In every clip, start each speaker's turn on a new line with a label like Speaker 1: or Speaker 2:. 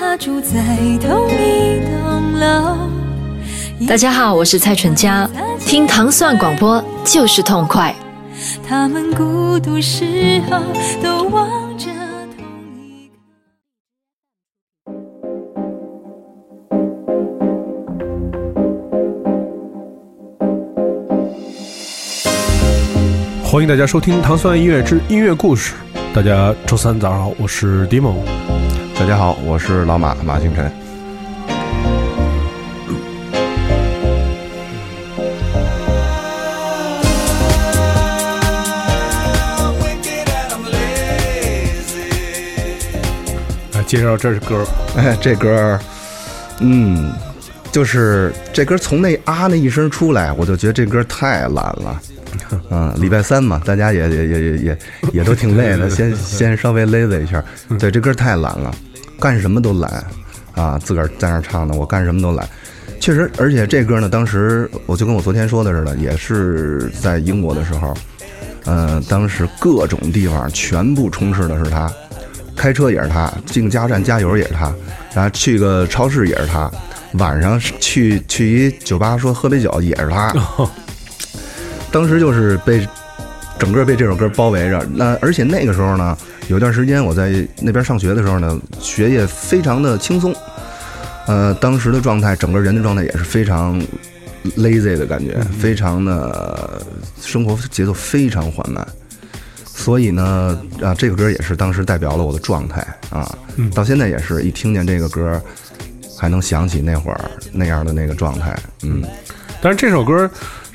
Speaker 1: 他住在同一栋楼。
Speaker 2: 大家好，我是蔡淳佳，听糖蒜广播就是痛快。
Speaker 1: 他们孤独时候都望着同一个。
Speaker 3: 欢迎大家收听《糖蒜音乐之音乐故事》。大家周三早上好，我是迪蒙。
Speaker 4: 大家好，我是老马马星辰。
Speaker 3: 来介绍这是歌，
Speaker 4: 哎，这歌儿，嗯，就是这歌从那啊那一声出来，我就觉得这歌太懒了。嗯，礼拜三嘛，大家也也也也也也都挺累的，先先稍微 lazy 一下。对，这歌太懒了，干什么都懒啊，自个儿在那儿唱的，我干什么都懒。确实，而且这歌呢，当时我就跟我昨天说的似的，也是在英国的时候，嗯、当时各种地方全部充斥的是他，开车也是他，进加油站加油也是他，然后去个超市也是他，晚上去去一酒吧说喝杯酒也是他。当时就是被整个被这首歌包围着。那而且那个时候呢，有一段时间我在那边上学的时候呢，学业非常的轻松，呃，当时的状态，整个人的状态也是非常 lazy 的感觉，非常的生活节奏非常缓慢。所以呢，啊，这个歌也是当时代表了我的状态啊，到现在也是一听见这个歌，还能想起那会儿那样的那个状态，嗯。
Speaker 3: 但是这首歌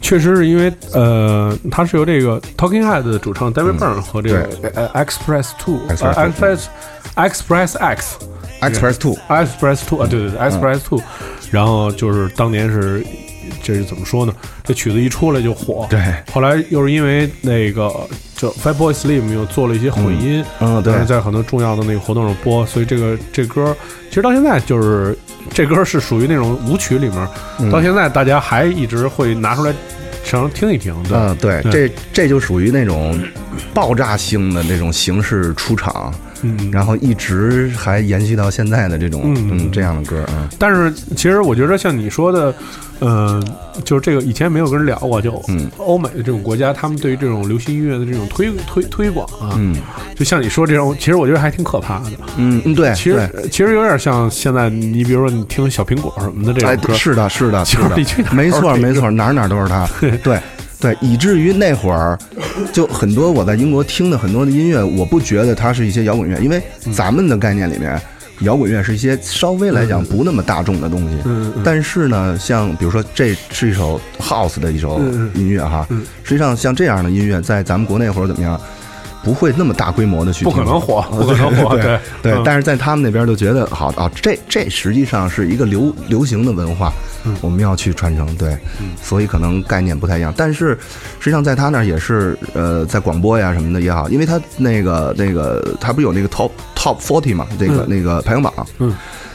Speaker 3: 确实是因为呃，它是由这个 Talking Head 的主唱 David Byrne 和这个呃 Express Two 呃
Speaker 4: Express
Speaker 3: Express Express X
Speaker 4: Express
Speaker 3: Two，Express Two 啊，对对对，Express Two，然后就是当年是，这是怎么说呢？这曲子一出来就火，
Speaker 4: 对
Speaker 3: 后来又是因为那个就 Fatboy Slim 又做了一些混音，
Speaker 4: 嗯嗯对。
Speaker 3: 但是在很多重要的那个活动上播，所以这个这歌其实到现在就是这歌是属于那种舞曲里面，
Speaker 4: 嗯。
Speaker 3: 到现在大家还一直会拿出来常听一听，对，
Speaker 4: 嗯，对，
Speaker 3: 对。
Speaker 4: 这这就属于那种爆炸性的那种形式出场，
Speaker 3: 嗯，
Speaker 4: 然后一直还延续到现在的这种
Speaker 3: 嗯。
Speaker 4: 嗯这样的歌啊，
Speaker 3: 但是其实我觉得像你说的，嗯、就是这个以前没有跟人聊过，就
Speaker 4: 嗯。
Speaker 3: 欧美的这种国家，他们对于这种流行音乐的这种推推推广啊，
Speaker 4: 嗯。
Speaker 3: 就像你说这种，其实我觉得还挺可怕的。
Speaker 4: 嗯嗯，对，
Speaker 3: 其实其实有点像现在你比如说你听小苹果什么的这
Speaker 4: 哎
Speaker 3: 种歌，，
Speaker 4: 是的，是的，是的。
Speaker 3: 就是你去哪，儿
Speaker 4: 没错没错，哪儿哪儿都是他，对。对，以至于那会儿，就很多我在英国听的很多的音乐，我不觉得它是一些摇滚乐，因为
Speaker 3: 嗯。
Speaker 4: 咱们的概念里面，摇滚乐是一些稍微来讲不那么大众的东西。但是呢，像比如说这是一首 house 的一首音乐哈，
Speaker 3: 嗯。
Speaker 4: 实际上像这样的音乐，在咱们国内或者怎么样，不会那么大规模的去
Speaker 3: 不可能火，不可能火，
Speaker 4: 对
Speaker 3: 对
Speaker 4: 但是在他们那边就觉得好啊，这这实际上是一个流流行的文化，
Speaker 3: 嗯。
Speaker 4: 我们要去传承，对，所以可能概念不太一样。但是实际上在他那儿也是，呃，在广播呀什么的也好，因为他那个那个他不是有那个 top top forty 嘛，这个、
Speaker 3: 嗯。
Speaker 4: 那个排行榜，
Speaker 3: 嗯，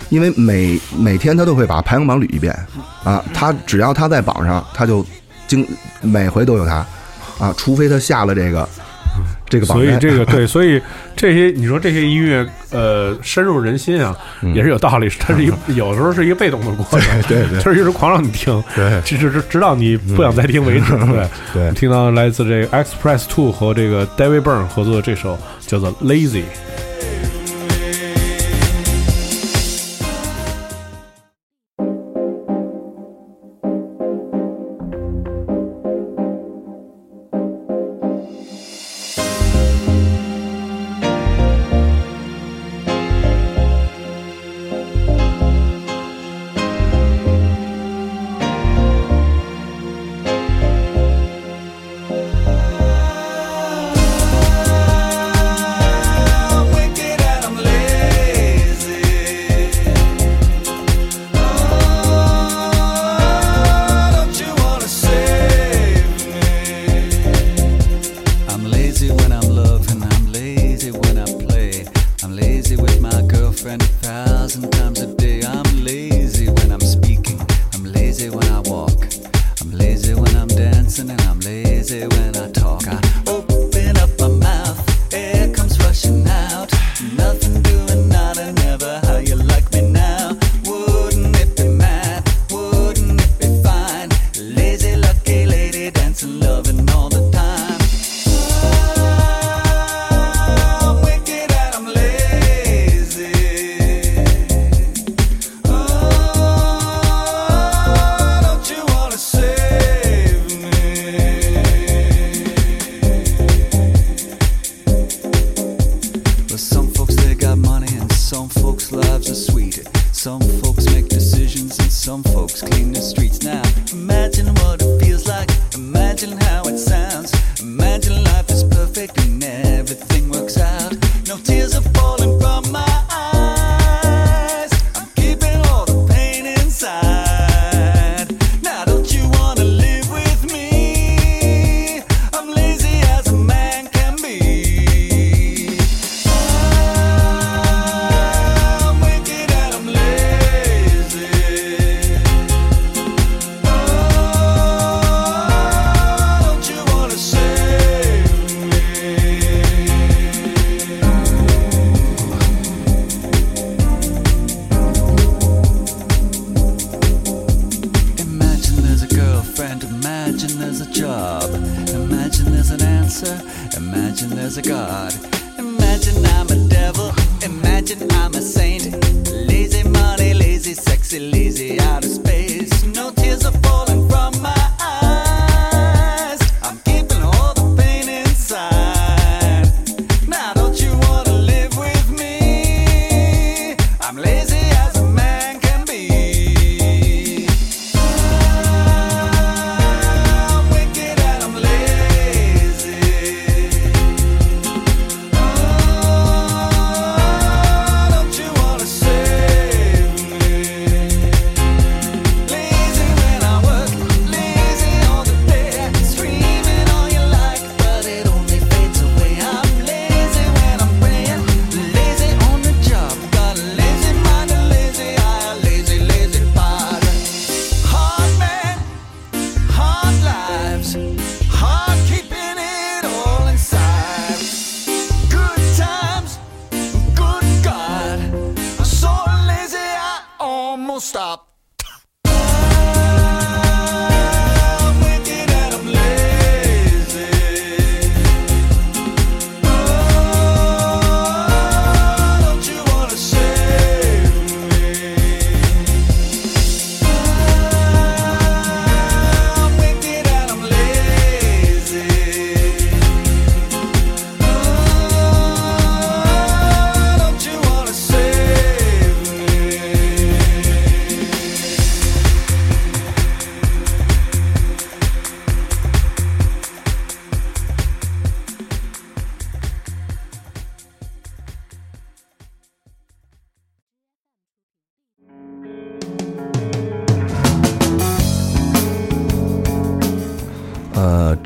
Speaker 4: 因为每每天他都会把排行榜捋一遍啊，他只要他在榜上，他就经每回都有他啊，除非他下了这个这个榜
Speaker 3: 所以，这个 对，所以这些你说这些音乐呃深入人心啊，也是有道理。它是一个 有时候是一个被动的过程，
Speaker 4: 对对
Speaker 3: 就是一直狂让你听，
Speaker 4: 对
Speaker 3: 直直直到你不想再听为止。对，
Speaker 4: 对
Speaker 3: 我听到来自这个 Express Two 和这个 David Byrne 合作的这首叫做《Lazy》。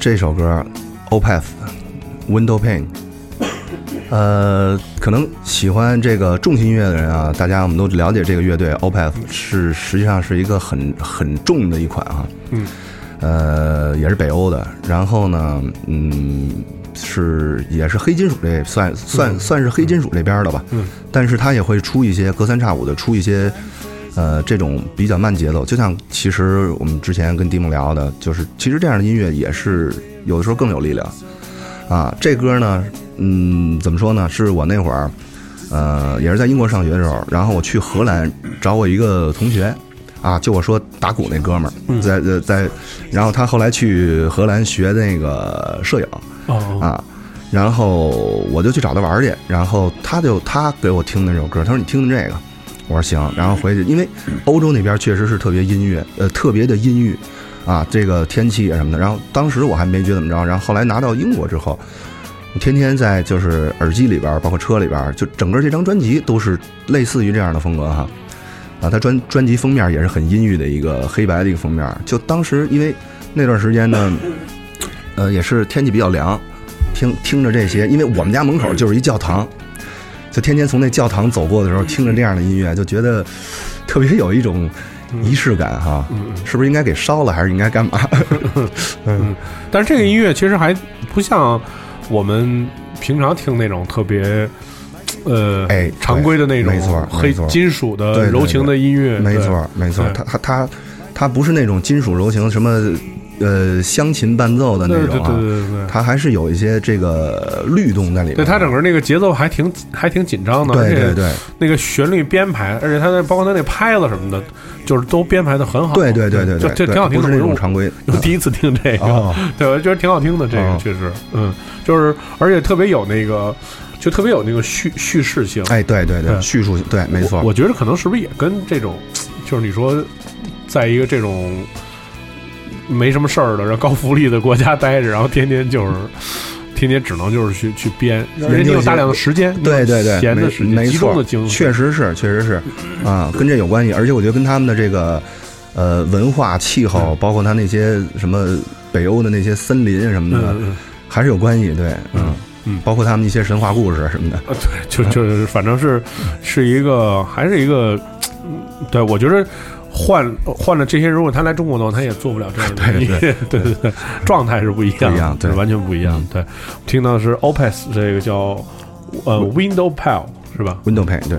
Speaker 4: 这首歌《Opeth Window Pane》，呃，可能喜欢这个重型音乐的人啊，大家我们都了解这个乐队 Opeth 是实际上是一个很很重的一款啊，
Speaker 3: 嗯，
Speaker 4: 呃，也是北欧的，然后呢，嗯，是也是黑金属这算算算是黑金属这边的吧，
Speaker 3: 嗯，
Speaker 4: 但是它也会出一些隔三差五的出一些。呃，这种比较慢节奏，就像其实我们之前跟迪梦聊的，就是其实这样的音乐也是有的时候更有力量啊。这歌呢，嗯，怎么说呢？是我那会儿，呃，也是在英国上学的时候，然后我去荷兰找我一个同学，啊，就我说打鼓那哥们儿，在在在，然后他后来去荷兰学那个摄影
Speaker 3: 哦，
Speaker 4: 啊，然后我就去找他玩去，然后他就他给我听那首歌，他说你听听这个，我说行，然后回去，因为欧洲那边确实是特别音乐，呃，特别的阴郁，啊，这个天气啊什么的。然后当时我还没觉得怎么着，然后后来拿到英国之后，天天在就是耳机里边，包括车里边，就整个这张专辑都是类似于这样的风格哈。啊，他专专辑封面也是很阴郁的一个黑白的一个封面。就当时因为那段时间呢，呃，也是天气比较凉，听听着这些，因为我们家门口就是一教堂，就天天从那教堂走过的时候，听着这样的音乐，就觉得特别有一种仪式感哈。是不是应该给烧了，还是应该干嘛？
Speaker 3: 嗯，但是这个音乐其实还不像我们平常听那种特别。呃，
Speaker 4: 哎
Speaker 3: 常规的那种
Speaker 4: 没错
Speaker 3: 黑金属的柔情的音乐，
Speaker 4: 没错，没错
Speaker 3: 对，
Speaker 4: 它它它它不是那种金属柔情什么呃湘琴伴奏的那
Speaker 3: 对对对
Speaker 4: 种啊，
Speaker 3: 对对对。
Speaker 4: 它还是有一些这个律动在里面。
Speaker 3: 对它整个那个节奏还挺还挺紧张的，
Speaker 4: 对对对
Speaker 3: 那个旋律编排，而且它那包括它那拍子什么的，就是都编排的很好。
Speaker 4: 对对对对对，
Speaker 3: 就就挺好听的。
Speaker 4: 不是那种常规。
Speaker 3: 我第一次听这个，
Speaker 4: 哦
Speaker 3: 对我觉得挺好听的。这个
Speaker 4: 哦
Speaker 3: 确实，嗯，就是而且特别有那个，就特别有那个叙叙事性。
Speaker 4: 哎，对对对，
Speaker 3: 对
Speaker 4: 叙述性对，没错
Speaker 3: 我。我觉得可能是不是也跟这种，就是你说，在一个这种没什么事儿的，然后高福利的国家待着，然后天天就是。天天只能就是去去编，而且你有大量的时间，
Speaker 4: 对对对，
Speaker 3: 闲的时间，
Speaker 4: 没
Speaker 3: 集中
Speaker 4: 错
Speaker 3: 的精，神，
Speaker 4: 确实是，确实是，啊，跟这有关系。而且我觉得跟他们的这个呃文化、气候，包括他那些什么北欧的那些森林什么的，
Speaker 3: 嗯嗯
Speaker 4: 还是有关系。对，嗯
Speaker 3: 嗯
Speaker 4: 包括他们一些神话故事什么的。
Speaker 3: 啊，对，就就是反正是是一个，还是一个，嗯对我觉得换换了这些，如果他来中国的话，他也做不了这样的
Speaker 4: 对
Speaker 3: 对 对对，状态是不一样的，
Speaker 4: 不一样对
Speaker 3: 完全不一样。对，听到是 Opus 这个叫呃 Window Pal 是吧
Speaker 4: ？Window Pane，对。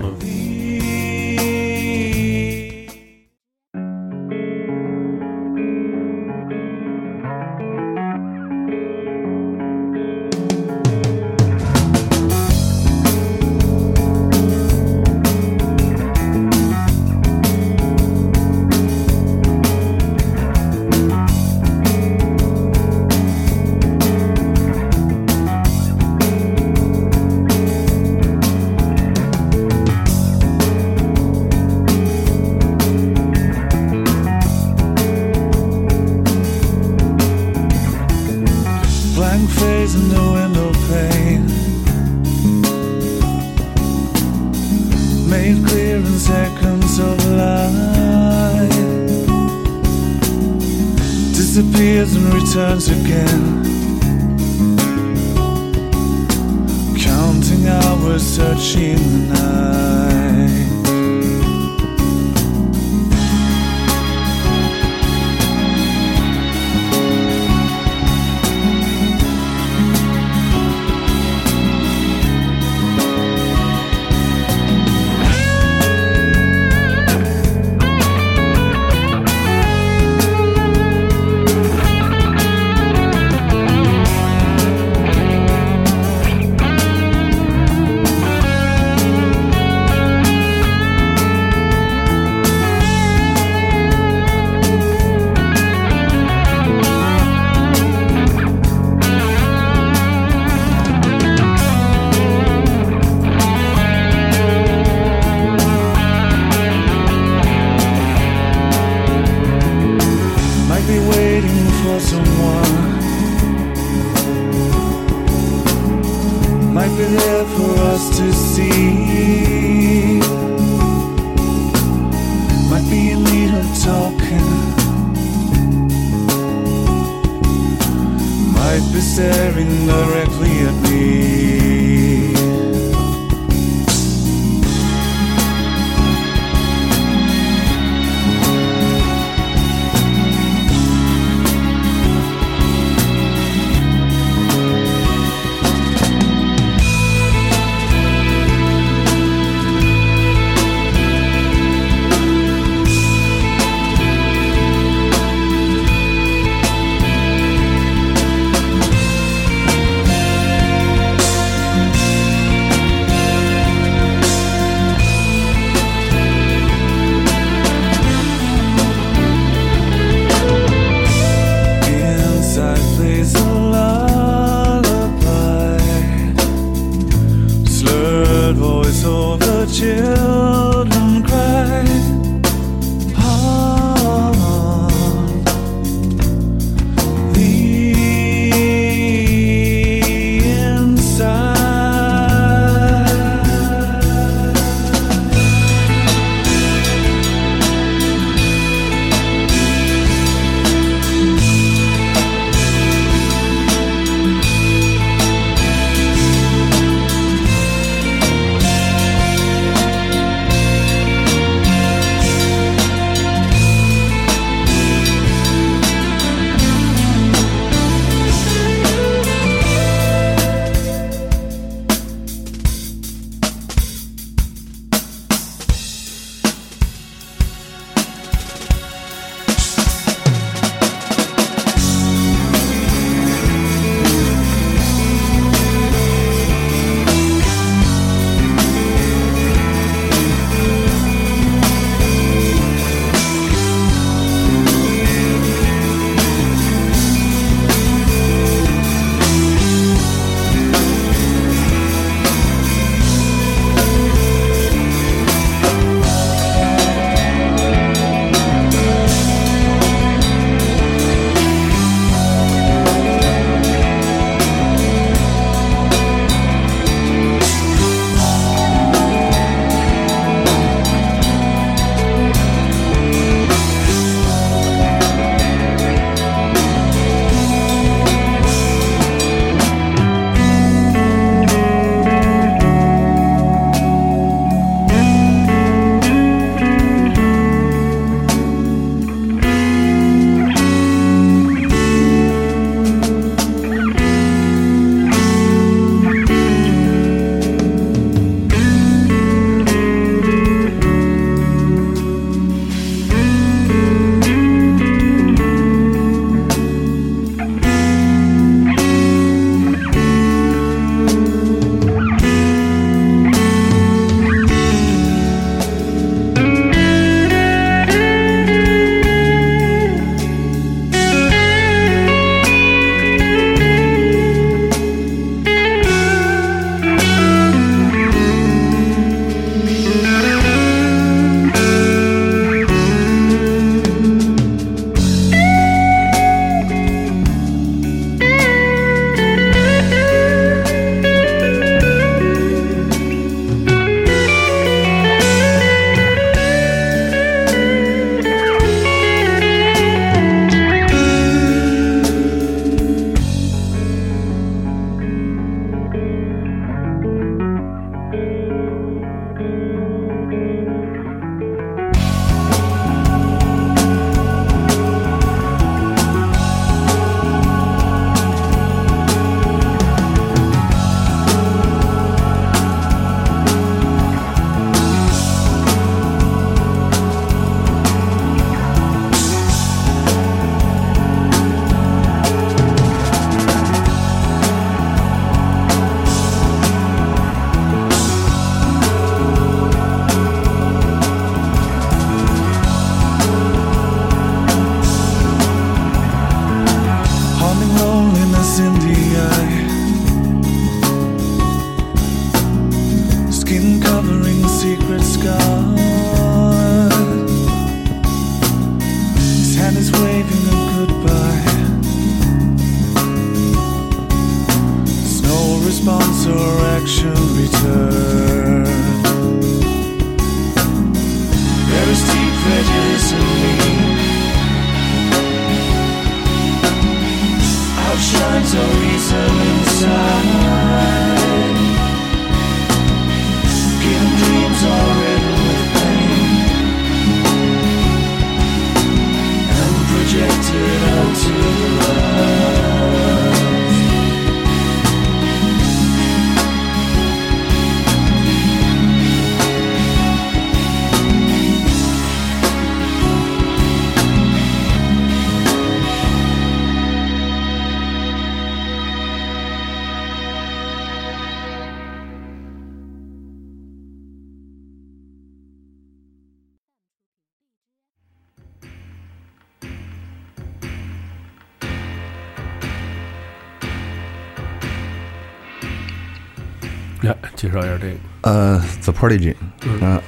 Speaker 4: Prodigy，嗯、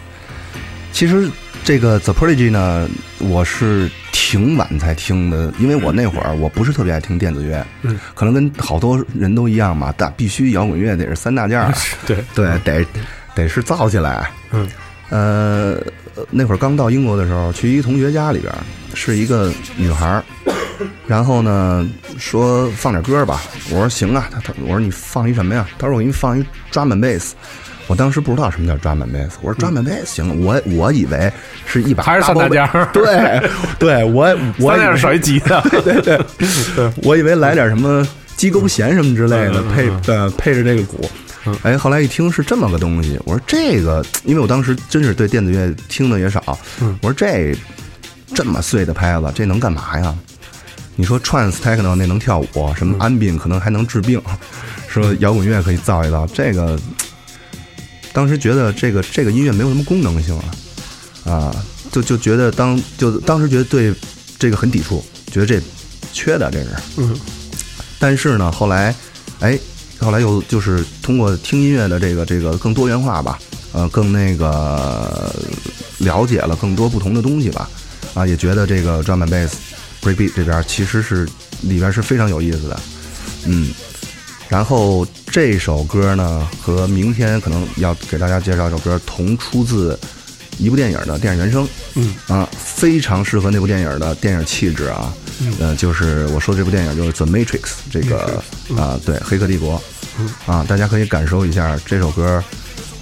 Speaker 4: 其实这个 The Prodigy 呢，我是挺晚才听的，因为我那会儿我不是特别爱听电子乐，
Speaker 3: 嗯，
Speaker 4: 可能跟好多人都一样嘛，但必须摇滚乐得是三大件儿，
Speaker 3: 对。
Speaker 4: 对，得得是造起来，
Speaker 3: 嗯，
Speaker 4: 呃，那会儿刚到英国的时候，去一同学家里边儿，是一个女孩儿，然后呢说放点歌吧，我说行啊，他他我说你放一什么呀？他说我给你放一 drum and bass。我当时不知道什么叫 drum and bass，我说 drum and bass 行，我我以为是一把
Speaker 3: 还是三大件儿
Speaker 4: 对对，我 我以为
Speaker 3: 三点少一吉他，对对对，
Speaker 4: 我以为来点什么鸡勾弦什么之类的，配
Speaker 3: 嗯
Speaker 4: 呃配着这个鼓
Speaker 3: 嗯。
Speaker 4: 哎，后来一听是这么个东西，我说这个，因为我当时真是对电子乐听的也少，
Speaker 3: 嗯。
Speaker 4: 我说这这么碎的拍子，这能干嘛呀？你说 trance techno 那能跳舞，什么 ambient 可能还能治病，说摇滚乐可以造一造，这个当时觉得这个这个音乐没有什么功能性啊，啊，就就觉得当就当时觉得对这个很抵触，觉得这缺的这是，
Speaker 3: 嗯，
Speaker 4: 但是呢，后来，哎，后来又就是通过听音乐的这个这个更多元化吧，呃，更那个了解了更多不同的东西吧，啊，也觉得这个 drum and bass、breakbeat 这边其实是里边是非常有意思的，嗯，然后这首歌呢和明天可能要给大家介绍一首歌同出自一部电影的电影原声，
Speaker 3: 嗯。
Speaker 4: 啊，非常适合那部电影的电影气质啊，
Speaker 3: 嗯。
Speaker 4: 呃，就是我说的这部电影就是《The Matrix》这个啊，对，《黑客帝国》啊，大家可以感受一下这首歌，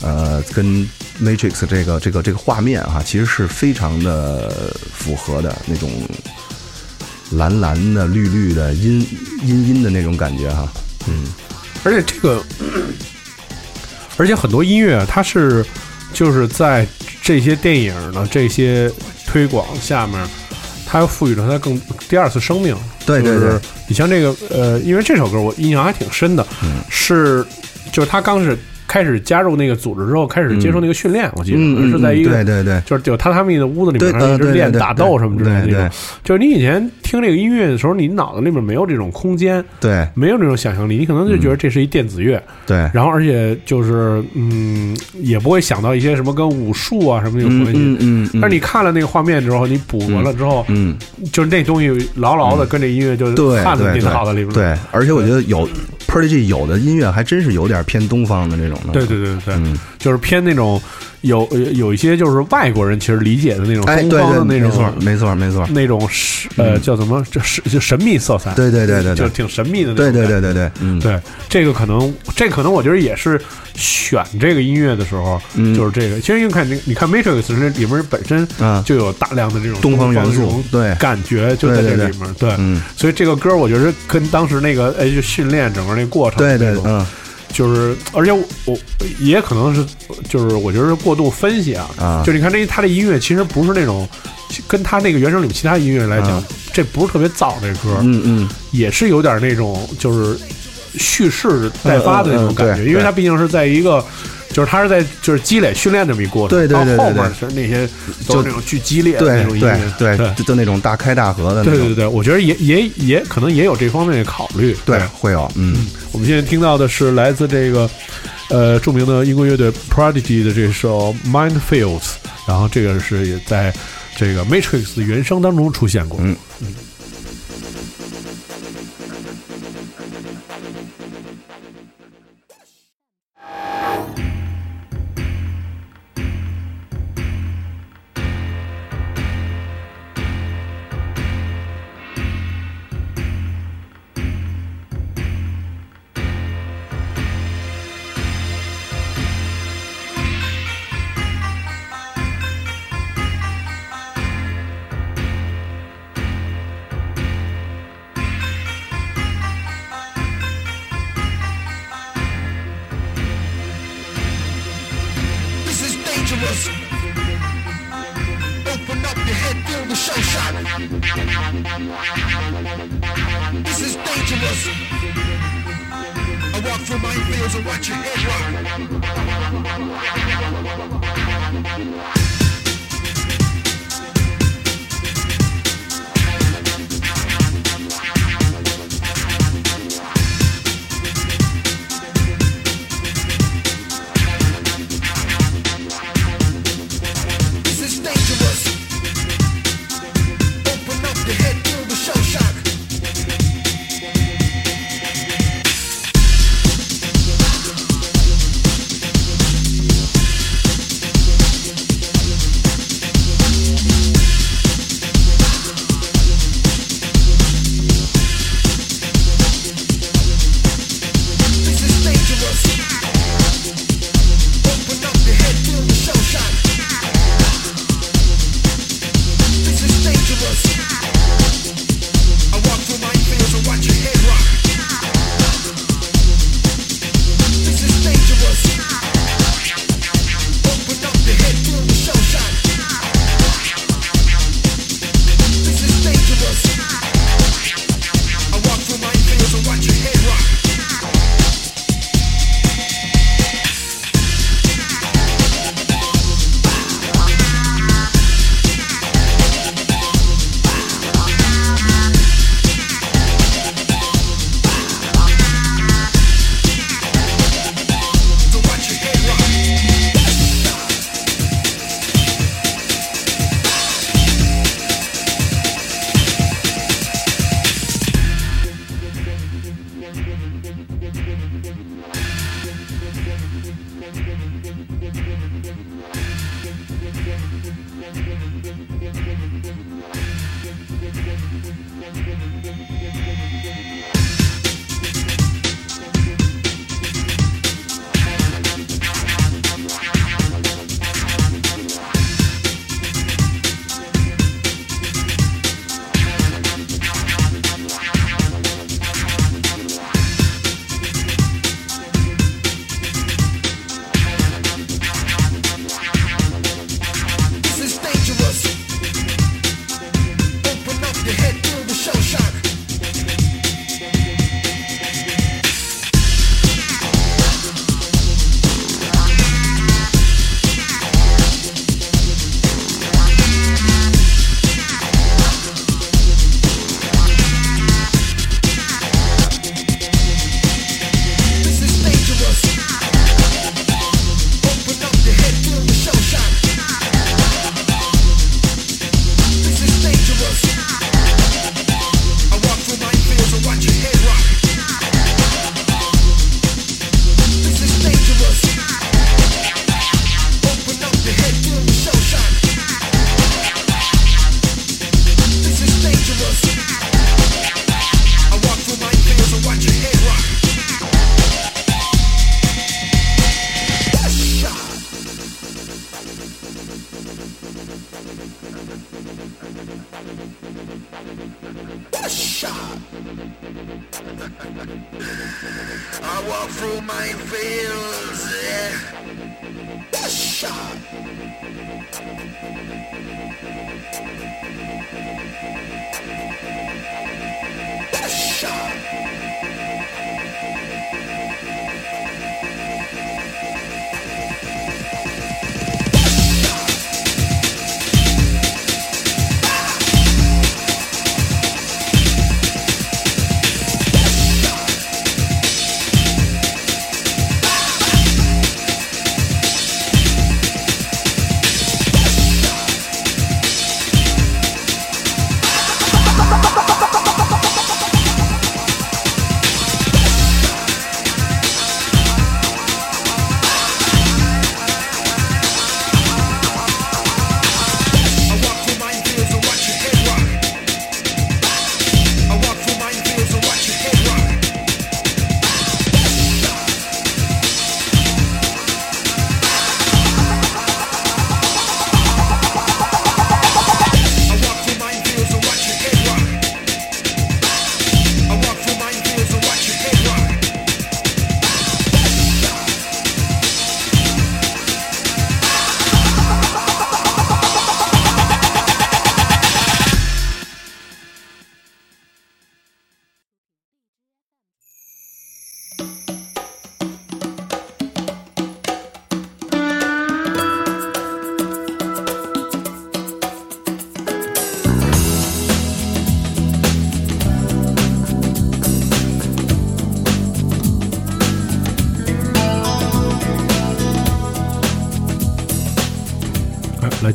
Speaker 4: 呃，跟《Matrix》这个这个这个画面哈、其实是非常的符合的那种蓝蓝的、绿绿的、阴阴阴的那种感觉哈、
Speaker 3: 而且这个，而且很多音乐啊它是就是在这些电影的这些推广下面，它又赋予了它更第二次生命。
Speaker 4: 对对对。
Speaker 3: 就是你像这个呃，因为这首歌我印象还挺深的，
Speaker 4: 嗯。
Speaker 3: 是就是他刚是开始加入那个组织之后，开始接受那个训练，我记得是在一个
Speaker 4: 对对对
Speaker 3: 就是有榻榻米的屋子里面，一直练打斗什么之类的那种。就是你以前听这个音乐的时候，你脑子里面没有这种空间，
Speaker 4: 对
Speaker 3: 没有这种想象力，你可能就觉得这是一电子乐，
Speaker 4: 对，
Speaker 3: 然后而且就是嗯，也不会想到一些什么跟武术啊什么有
Speaker 4: 嗯
Speaker 3: 关系。
Speaker 4: 嗯嗯，
Speaker 3: 但是你看了那个画面之后，你补完了之后，
Speaker 4: 嗯。
Speaker 3: 就是那东西牢牢的跟这音乐就
Speaker 4: 对
Speaker 3: 看在你脑子里面。
Speaker 4: 对，而且我觉得有 Prodigy 有的音乐还真是有点偏东方的那种的。
Speaker 3: 对对对对对，
Speaker 4: 嗯，
Speaker 3: 就是偏那种有呃有一些就是外国人其实理解的那种
Speaker 4: 哎，
Speaker 3: 东方的那种
Speaker 4: 没错，没错，没错。
Speaker 3: 那种是呃叫什么？就是就神秘色彩。
Speaker 4: 对对对对对，
Speaker 3: 就挺神秘的那
Speaker 4: 对。对对对对，嗯，
Speaker 3: 对，这个可能，这可能我觉得也是选这个音乐的时候，
Speaker 4: 嗯
Speaker 3: 就是这个。其实你看，你你看《Matrix》这里面本身
Speaker 4: 啊
Speaker 3: 就有大量的这种
Speaker 4: 东方元素对
Speaker 3: 感觉就在这里面。对，
Speaker 4: 嗯，
Speaker 3: 所以这个歌我觉得跟当时那个哎，就训练整个那过程，
Speaker 4: 对对嗯
Speaker 3: 就是，而且我我也可能是，就是我觉得是过度分析啊，
Speaker 4: 啊
Speaker 3: 就你看这他这音乐其实不是那种。跟他那个原声里面其他音乐来讲，
Speaker 4: 啊
Speaker 3: 这不是特别燥这歌，
Speaker 4: 嗯嗯，
Speaker 3: 也是有点那种就是蓄势待发的那种感觉，
Speaker 4: 嗯嗯嗯
Speaker 3: 因为他毕竟是在一个。就是他是在就是积累训练这么一过程，
Speaker 4: 对对对对
Speaker 3: 到后面
Speaker 4: 对
Speaker 3: 是那些都是那种巨激烈那种音
Speaker 4: 对
Speaker 3: 乐，
Speaker 4: 对
Speaker 3: 对，
Speaker 4: 就就那种大开大合的那种，
Speaker 3: 对对对，我觉得也也也可能也有这方面的考虑。
Speaker 4: 对，会有，嗯
Speaker 3: 我们现在听到的是来自这个呃著名的英国乐队 Prodigy 的这首 Mindfields，然后这个是也在这个 Matrix 的原声当中出现过。
Speaker 4: 嗯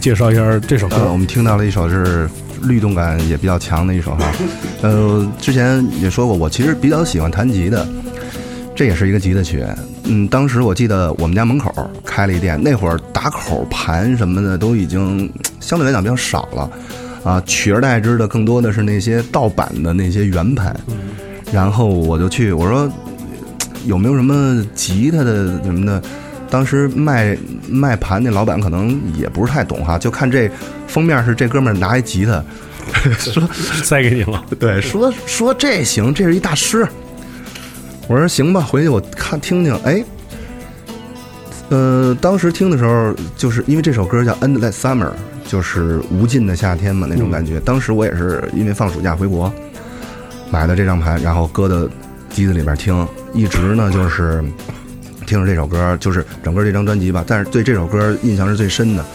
Speaker 3: 介绍一下这首歌。
Speaker 4: 呃，我们听到了一首是律动感也比较强的一首哈。呃，之前也说过，我其实比较喜欢弹吉的，这也是一个吉他曲。嗯，当时我记得我们家门口开了一店，那会儿打口盘什么的都已经相对来讲比较少了，啊，取而代之的更多的是那些盗版的那些圆盘。然后我就去，我说有没有什么吉他的什么的？当时卖卖盘那老板可能也不是太懂哈，就看这封面是这哥们儿拿一吉他，说
Speaker 3: 塞给你了，
Speaker 4: 对，说说这行，这是一大师。我说行吧，回去我看听听。哎，呃，当时听的时候，就是因为这首歌叫《Endless Summer》，就是无尽的夏天嘛那种感觉。当时我也是因为放暑假回国，买的这张盘，然后搁到机子里边听，一直呢就是听着这首歌，就是整个这张专辑吧。但是对这首歌印象是最深的，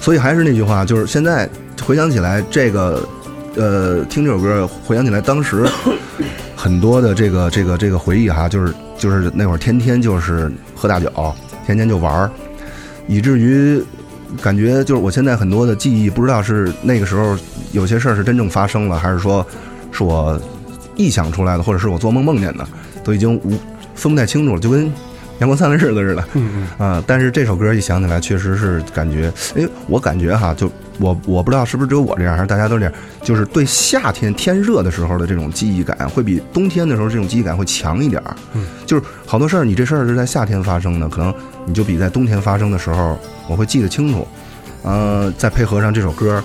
Speaker 4: 所以还是那句话，就是现在回想起来，这个呃，听这首歌回想起来当时 很多的这个这个这个回忆哈，就是就是那会儿天天就是喝大酒，天天就玩儿，以至于感觉就是我现在很多的记忆不知道是那个时候有些事儿是真正发生了，还是说是我臆想出来的，或者是我做梦梦见的，都已经无分不太清楚了，就跟阳光灿烂日子似的。
Speaker 3: 嗯嗯
Speaker 4: 啊，但是这首歌一想起来，确实是感觉，哎，我感觉哈，就我我不知道是不是只有我这样，还是大家都这样，就是对夏天天热的时候的这种记忆感，会比冬天的时候这种记忆感会强一点儿。
Speaker 3: 嗯，
Speaker 4: 就是好多事儿，你这事儿是在夏天发生的，可能你就比在冬天发生的时候，我会记得清楚。呃，再配合上这首歌，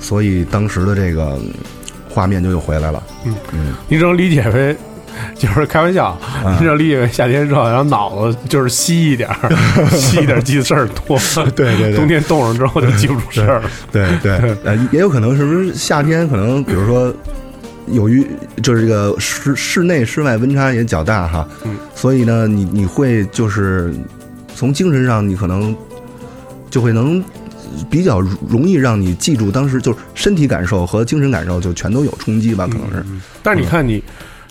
Speaker 4: 所以当时的这个嗯画面就又回来了。
Speaker 3: 嗯
Speaker 4: 嗯，
Speaker 3: 你只能理解为。就是开玩笑，你只能理解为夏天热，然后脑子就是稀一点儿，稀一点儿记的事儿多。
Speaker 4: 对对对。
Speaker 3: 冬天冻上之后就记不住事儿 了。
Speaker 4: 对对，呃，也有可能是不是夏天可能，比如说，由于就是这个室室内室外温差也较大哈，
Speaker 3: 嗯，
Speaker 4: 所以呢，你你会就是从精神上，你可能就会能比较容易让你记住当时就是身体感受和精神感受就全都有冲击吧，可能是，
Speaker 3: 但是你看你，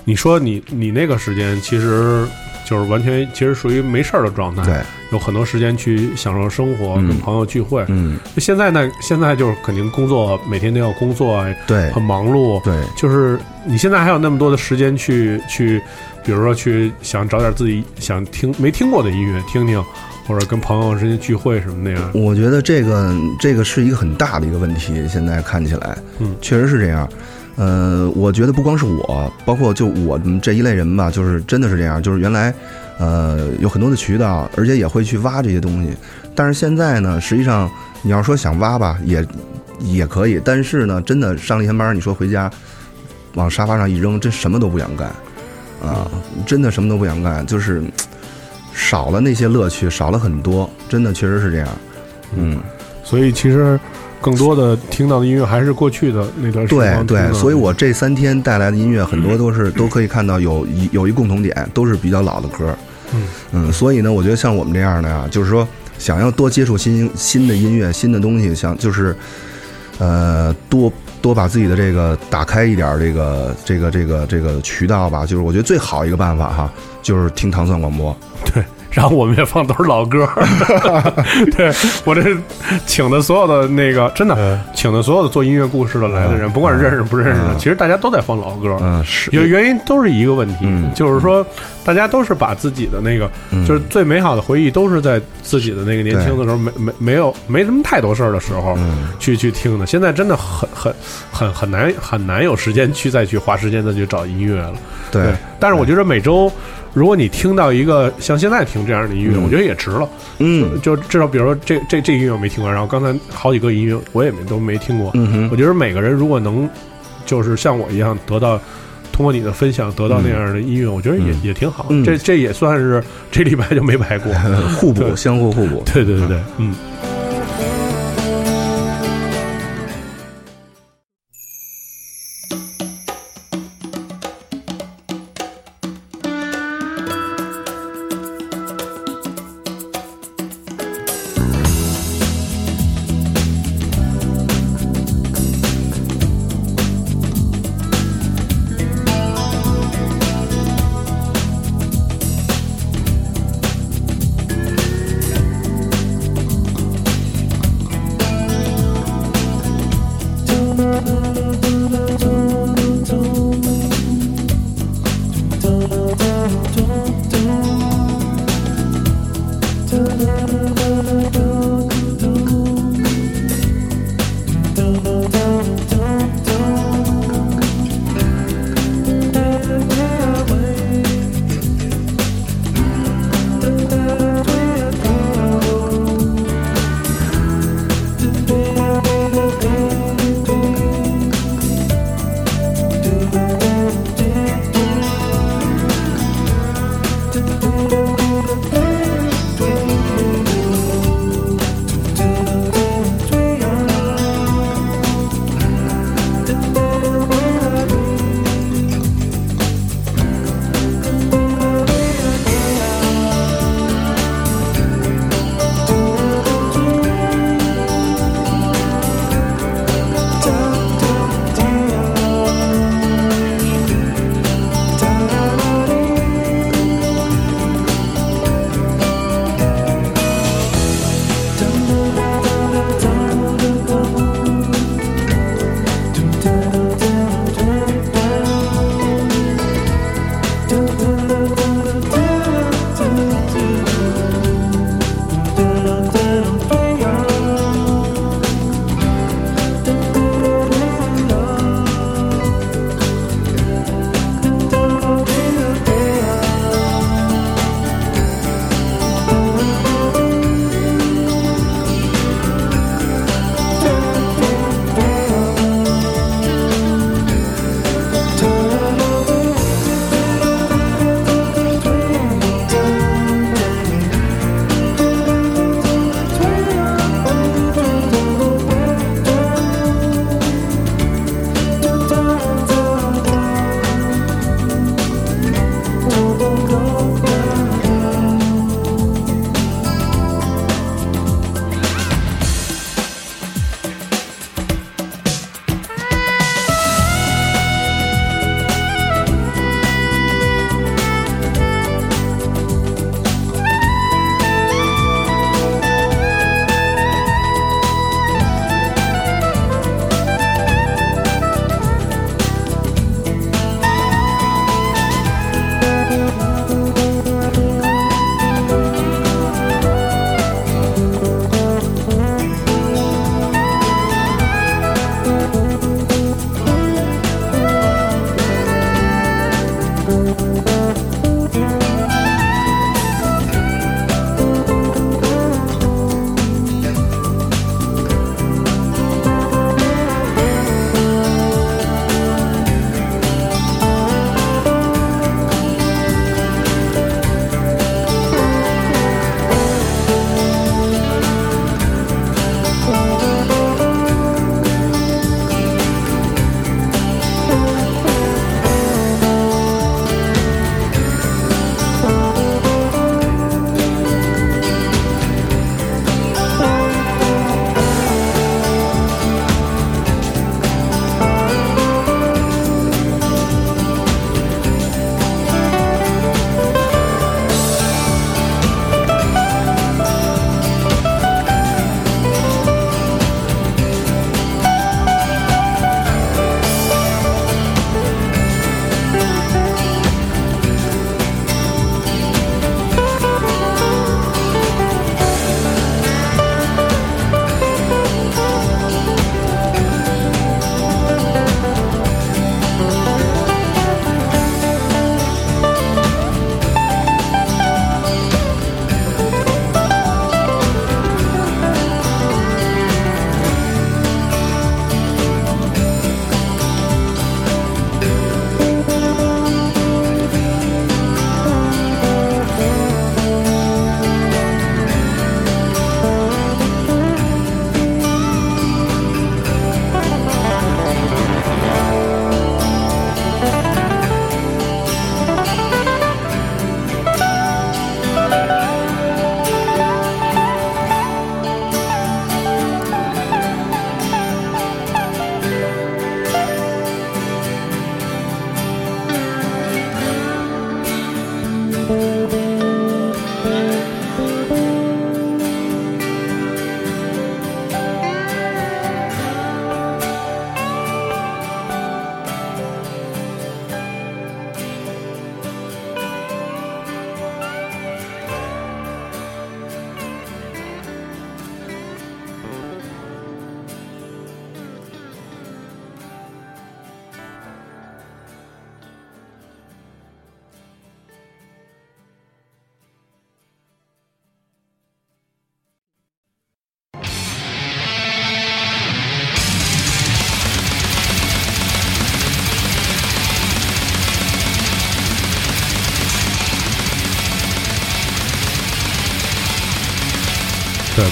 Speaker 3: 你说你你那个时间其实就是完全其实属于没事儿的状态，
Speaker 4: 对，
Speaker 3: 有很多时间去享受生活，
Speaker 4: 嗯
Speaker 3: 跟朋友聚会。
Speaker 4: 嗯，
Speaker 3: 现在呢，现在就是肯定工作，每天都要工作，
Speaker 4: 对
Speaker 3: 很忙碌。
Speaker 4: 对，
Speaker 3: 就是你现在还有那么多的时间去去，比如说去想找点自己想听没听过的音乐听听，或者跟朋友之间聚会什么那样。
Speaker 4: 我觉得这个这个是一个很大的一个问题，现在看起来，
Speaker 3: 嗯
Speaker 4: 确实是这样。呃，我觉得不光是我，包括就我们这一类人吧，就是真的是这样，就是原来，呃，有很多的渠道，而且也会去挖这些东西。但是现在呢，实际上你要说想挖吧，也也可以，但是呢，真的上了一天班，你说回家往沙发上一扔，真什么都不想干啊，真的什么都不想干，就是少了那些乐趣，少了很多，真的确实是这样。嗯，
Speaker 3: 所以其实更多的听到的音乐还是过去的那段时
Speaker 4: 对
Speaker 3: 光听的。
Speaker 4: 对，所以我这三天带来的音乐很多都是 都可以看到有一有一共同点，都是比较老的歌。
Speaker 3: 嗯
Speaker 4: 嗯，所以呢，我觉得像我们这样的呀，就是说想要多接触新新的音乐、新的东西，想就是呃多多把自己的这个打开一点这个这个这个这个渠道吧。就是我觉得最好一个办法哈，就是听糖蒜广播。
Speaker 3: 对，然后我们也放都是老歌。对我这请的所有的那个真的请的所有的做音乐故事的来的人，不管是认识不认识的，其实大家都在放老歌。
Speaker 4: 嗯，是。
Speaker 3: 有原因都是一个问题，
Speaker 4: 嗯。
Speaker 3: 就是说大家都是把自己的那个，就是最美好的回忆都是在自己的那个年轻的时候，没没没有没什么太多事儿的时候、
Speaker 4: 嗯。
Speaker 3: 去去听的。现在真的很很很很难很难有时间去再去花时间再去找音乐了。
Speaker 4: 对。
Speaker 3: 但是我觉得每周，如果你听到一个像现在听这样的音乐，
Speaker 4: 嗯
Speaker 3: 我觉得也值了。
Speaker 4: 嗯
Speaker 3: 就至少比如说这这这音乐我没听过，然后刚才好几个音乐我也没都没听过。
Speaker 4: 嗯哼
Speaker 3: 我觉得每个人如果能就是像我一样得到。通过你的分享得到那样的音乐，我觉得也、
Speaker 4: 嗯
Speaker 3: 也挺好。
Speaker 4: 嗯
Speaker 3: 这这也算是这礼拜就没白过。
Speaker 4: 互补，相互互补。
Speaker 3: 对对对对，嗯。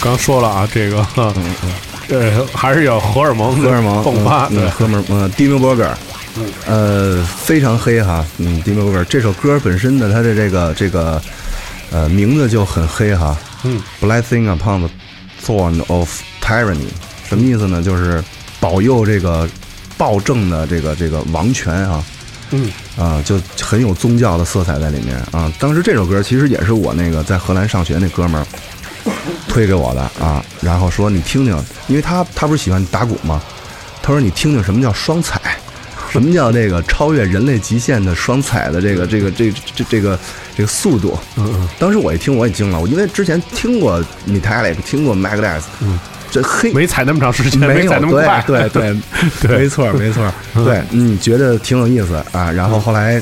Speaker 3: 刚说了啊，这个，呃，还是有荷尔蒙
Speaker 4: 荷尔蒙
Speaker 3: 迸发，对
Speaker 4: 嗯嗯，荷尔蒙，嗯 d i m Burger，呃，非常黑哈，嗯 d i m Burger 这首歌本身的它的这个这个呃名字就很黑哈，
Speaker 3: 嗯
Speaker 4: ，Blessing upon the thorn of tyranny，什么意思呢？就是保佑这个暴政的这个这个王权啊，
Speaker 3: 嗯。
Speaker 4: 啊，就很有宗教的色彩在里面啊。当时这首歌其实也是我那个在荷兰上学那哥们儿推给我的啊，然后说你听听，因为他他不是喜欢打鼓吗？他说你听听什么叫双踩，什么叫这个超越人类极限的双踩的这个这个这这这个这个速度。
Speaker 3: 嗯嗯，
Speaker 4: 当时我一听我也惊了，我因为之前听过 Metallic，听过 Megadeth，嗯，这黑
Speaker 3: 没踩那么长时间，
Speaker 4: 没有
Speaker 3: 踩那么快，
Speaker 4: 对对 对
Speaker 3: 对
Speaker 4: 没错没错，对，嗯，觉得挺有意思啊。然后后来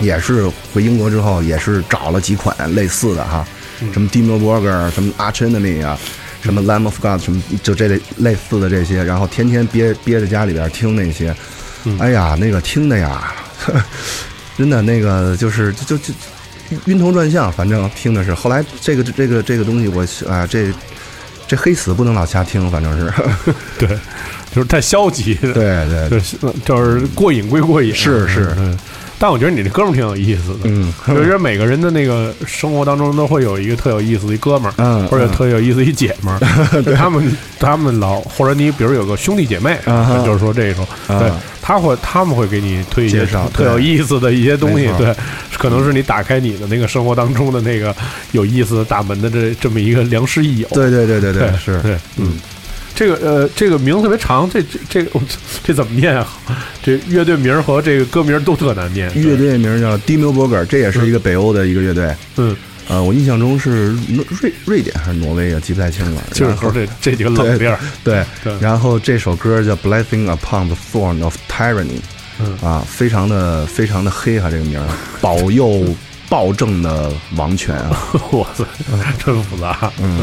Speaker 4: 也是回英国之后，也是找了几款类似的哈，什么 Dimo Burger，什么 Arch Enemy 啊，什么 Lamb of God，什么就这类类似的这些，然后天天憋憋在家里边听那些，哎呀，那个听的呀，真的那个就是就就就晕头转向，反正听的是。后来这个这个这个东西我啊这。这黑死不能老瞎听，反正是，
Speaker 3: 对，就是太消极，
Speaker 4: 对对对，
Speaker 3: 就是就是过瘾归过瘾，
Speaker 4: 是是
Speaker 3: 嗯。但我觉得你这哥们儿挺有意思的，
Speaker 4: 嗯，
Speaker 3: 我觉得每个人的那个生活当中都会有一个特有意思的一哥们儿，
Speaker 4: 嗯
Speaker 3: 或者特有意思一姐们儿，对。他们他们老或者你比如有个兄弟姐妹，就是说这种，
Speaker 4: 啊。
Speaker 3: 对，他会他们会给你推一些特有意思的一些东西对，可能是你打开你的那个生活当中的那个有意思的大门的这这么一个良师益友，
Speaker 4: 对对对对
Speaker 3: 对
Speaker 4: 是，
Speaker 3: 对，嗯。这个呃，这个名字特别长，这这这这怎么念啊？这乐队名儿和这个歌名儿都特难念。
Speaker 4: 乐队名叫 Demo Burger，这也是一个北欧的一个乐队。
Speaker 3: 嗯，
Speaker 4: 呃，我印象中是瑞瑞典还是挪威啊，记不太清了。
Speaker 3: 就是
Speaker 4: 然后
Speaker 3: 说这这几个冷边儿，
Speaker 4: 对
Speaker 3: 对，
Speaker 4: 然后这首歌叫 Blessing upon the thorn of tyranny，
Speaker 3: 嗯
Speaker 4: 啊，非常的非常的黑哈，这个名儿，保佑暴政的王权啊。
Speaker 3: 哇塞，真复杂。嗯，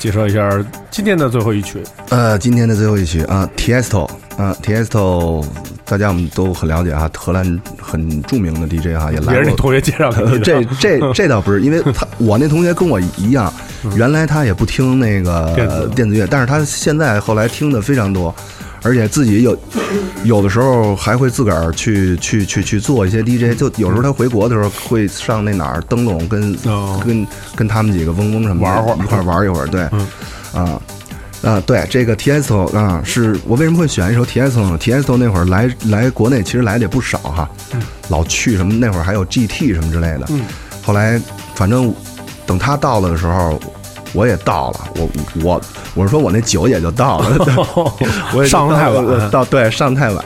Speaker 3: 介绍一下今天的最后一曲。
Speaker 4: 呃，今天的最后一曲啊，Tiesto 啊，Tiesto，大家我们都很了解啊，荷兰很著名的 DJ 哈，也
Speaker 3: 也
Speaker 4: 来过。
Speaker 3: 是你同学介绍的。
Speaker 4: 这这这倒不是，因为他我那同学跟我一样，原来他也不听那个
Speaker 3: 电子
Speaker 4: 电子乐，但是他现在后来听的非常多，而且自己有有的时候还会自个儿去去去去做一些 DJ，就有时候他回国的时候会上那哪儿灯笼跟、
Speaker 3: 哦
Speaker 4: 跟跟他们几个嗡嗡什么
Speaker 3: 玩会儿
Speaker 4: 一块儿玩一会儿，对，
Speaker 3: 嗯
Speaker 4: 啊。啊，对这个 Tiesto 啊，是我为什么会选一首 Tiesto 呢？Tiesto 那会儿来来国内其实来的也不少哈，老去什么那会儿还有 GT 什么之类的。
Speaker 3: 嗯
Speaker 4: 后来反正等他到了的时候，我也到了，我我我是说我那酒也就到了，我也
Speaker 3: 上得太晚。
Speaker 4: 到到对上太晚。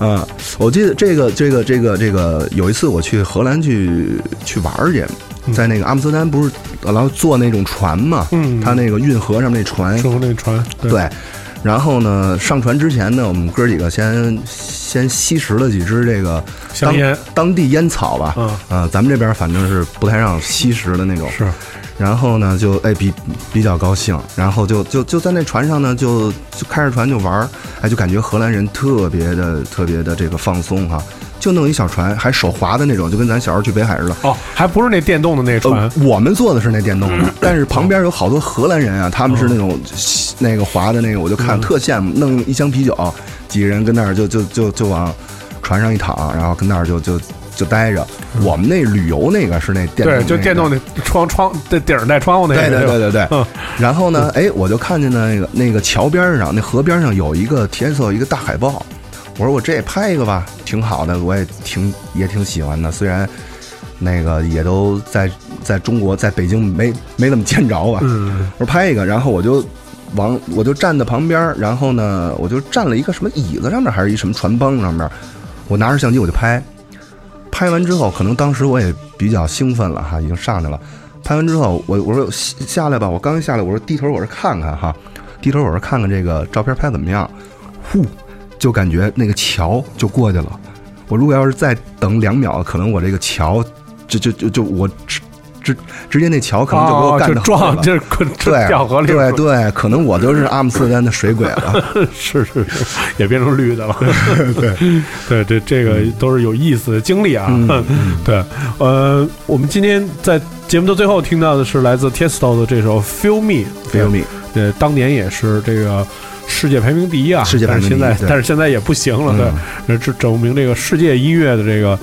Speaker 4: 嗯，我记得这个这个这个这个有一次我去荷兰去去玩去，在那个阿姆斯特丹不是然后坐那种船嘛，
Speaker 3: 嗯
Speaker 4: 他那个运河上那船，
Speaker 3: 说那船，
Speaker 4: 对。然后呢，上船之前呢，我们哥几个先先吸食了几支这个当
Speaker 3: 香烟。
Speaker 4: 当地烟草吧，
Speaker 3: 嗯。
Speaker 4: 啊，咱们这边反正是不太让吸食的那种。
Speaker 3: 是
Speaker 4: 然后呢，就哎比比较高兴，然后就就就在那船上呢，就就开着船就玩儿，哎，就感觉荷兰人特别的特别的这个放松哈，就弄一小船，还手划的那种，就跟咱小时候去北海似的。
Speaker 3: 哦，还不是那电动的那船？
Speaker 4: 呃，我们坐的是那电动的，但是旁边有好多荷兰人啊，他们是那种那个划的那个，我就看特羡慕，弄一箱啤酒，几个人跟那儿就就就就往船上一躺，然后跟那儿就就就待着。我们那旅游那个是那电动
Speaker 3: 对，
Speaker 4: 那个，
Speaker 3: 就电动那窗窗的顶儿带窗户那个，
Speaker 4: 对对对对对
Speaker 3: 嗯。
Speaker 4: 然后呢，哎，我就看见那个那个桥边上，那河边上有一个 TSO 一个大海报，我说我这也拍一个吧，挺好的，我也挺也挺喜欢的，虽然。那个也都在在中国，在北京没没怎么见着吧。
Speaker 3: 嗯，
Speaker 4: 我说拍一个，然后我就往我就站在旁边，然后呢，我就站了一个什么椅子上面，还是一什么船帮上面，我拿着相机我就拍。拍完之后，可能当时我也比较兴奋了哈，已经上去了。拍完之后，我我说下来吧，我刚一下来，我说低头我是看看哈，低头我是看看这个照片拍怎么样，呼，就感觉那个桥就过去了。我如果要是再等两秒，可能我这个桥就就就就我直直直接那桥可能就给我干到
Speaker 3: 撞，就是掉河里
Speaker 4: 对，对，可能我就是阿姆斯特丹的水鬼了。
Speaker 3: 是是是，也变成绿的了。对对，这这个都是有意思的经历啊。对，呃，我们今天在节目的最后听到的是来自 Tiesto 的这首《Feel Me》
Speaker 4: Feel Me，
Speaker 3: 对，当年也是这个。世界排名第一啊！
Speaker 4: 世界排名第一
Speaker 3: 但是现在，但是现在也不行了，
Speaker 4: 嗯
Speaker 3: 对，这证明这个世界音乐的这个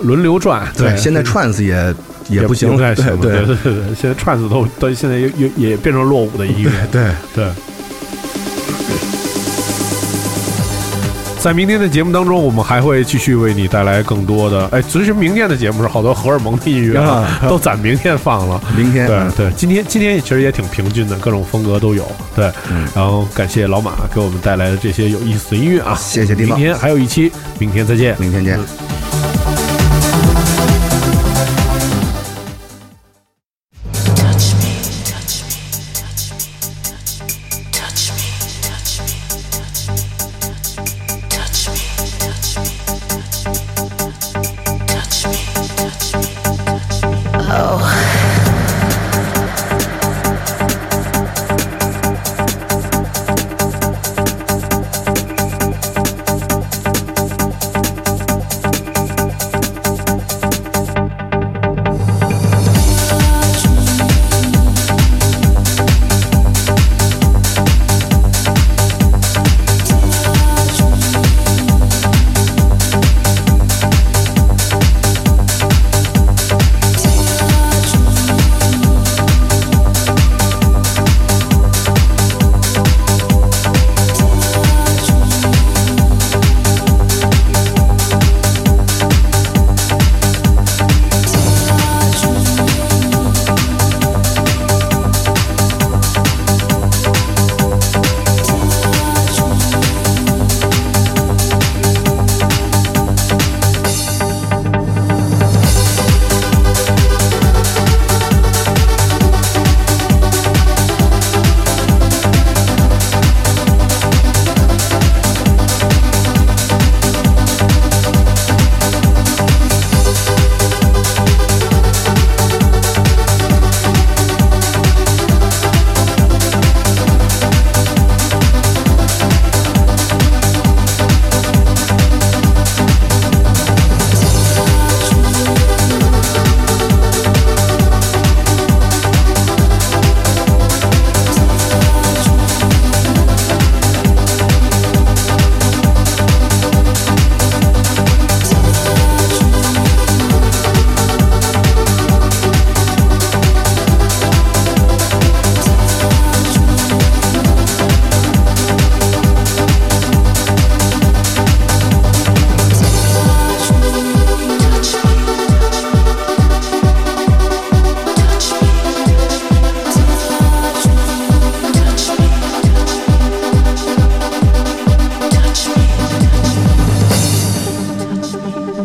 Speaker 3: 轮流转，
Speaker 4: 对，现在 trance 也也不行，
Speaker 3: 不太行了，
Speaker 4: 对
Speaker 3: 对对现在串子都到现在也也也变成落伍的音乐，
Speaker 4: 对。
Speaker 3: 对。在明天的节目当中，我们还会继续为你带来更多的。哎，其实明天的节目是好多荷尔蒙的音乐啊，都攒明天放了。
Speaker 4: 明天
Speaker 3: 对对，今天今天其实也挺平均的，各种风格都有。对，
Speaker 4: 嗯
Speaker 3: 然后感谢老马给我们带来的这些有意思的音乐啊。
Speaker 4: 谢谢
Speaker 3: 明天还有一期，明天再见。
Speaker 4: 明天见。
Speaker 3: 嗯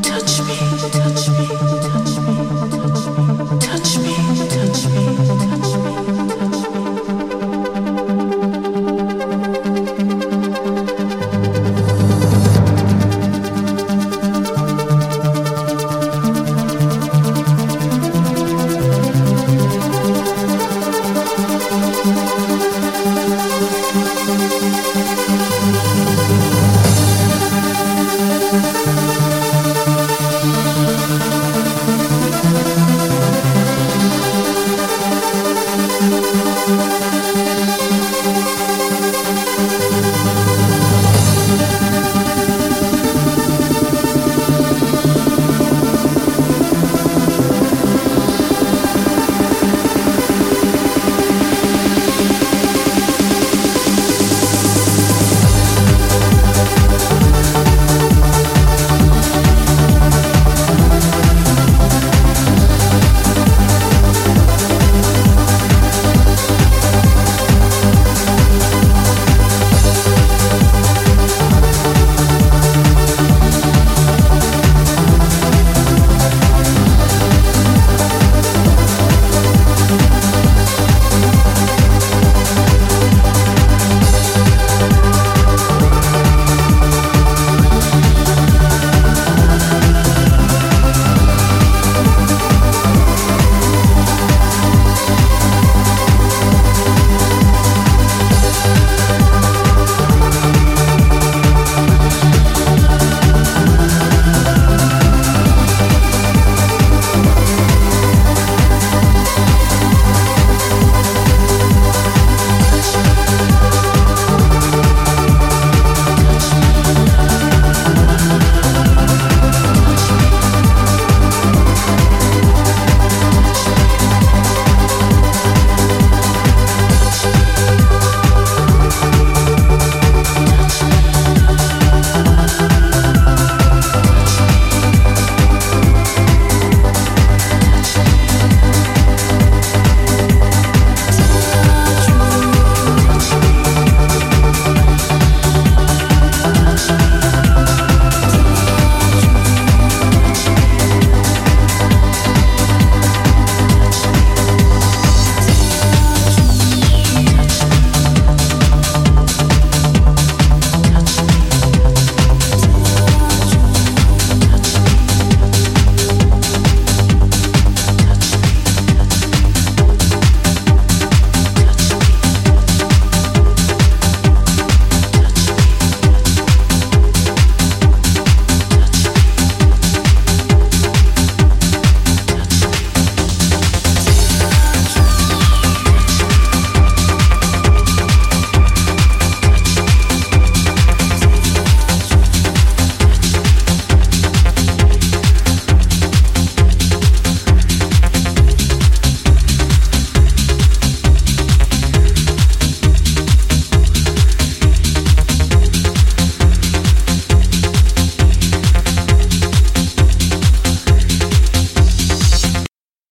Speaker 3: Touch me. Touch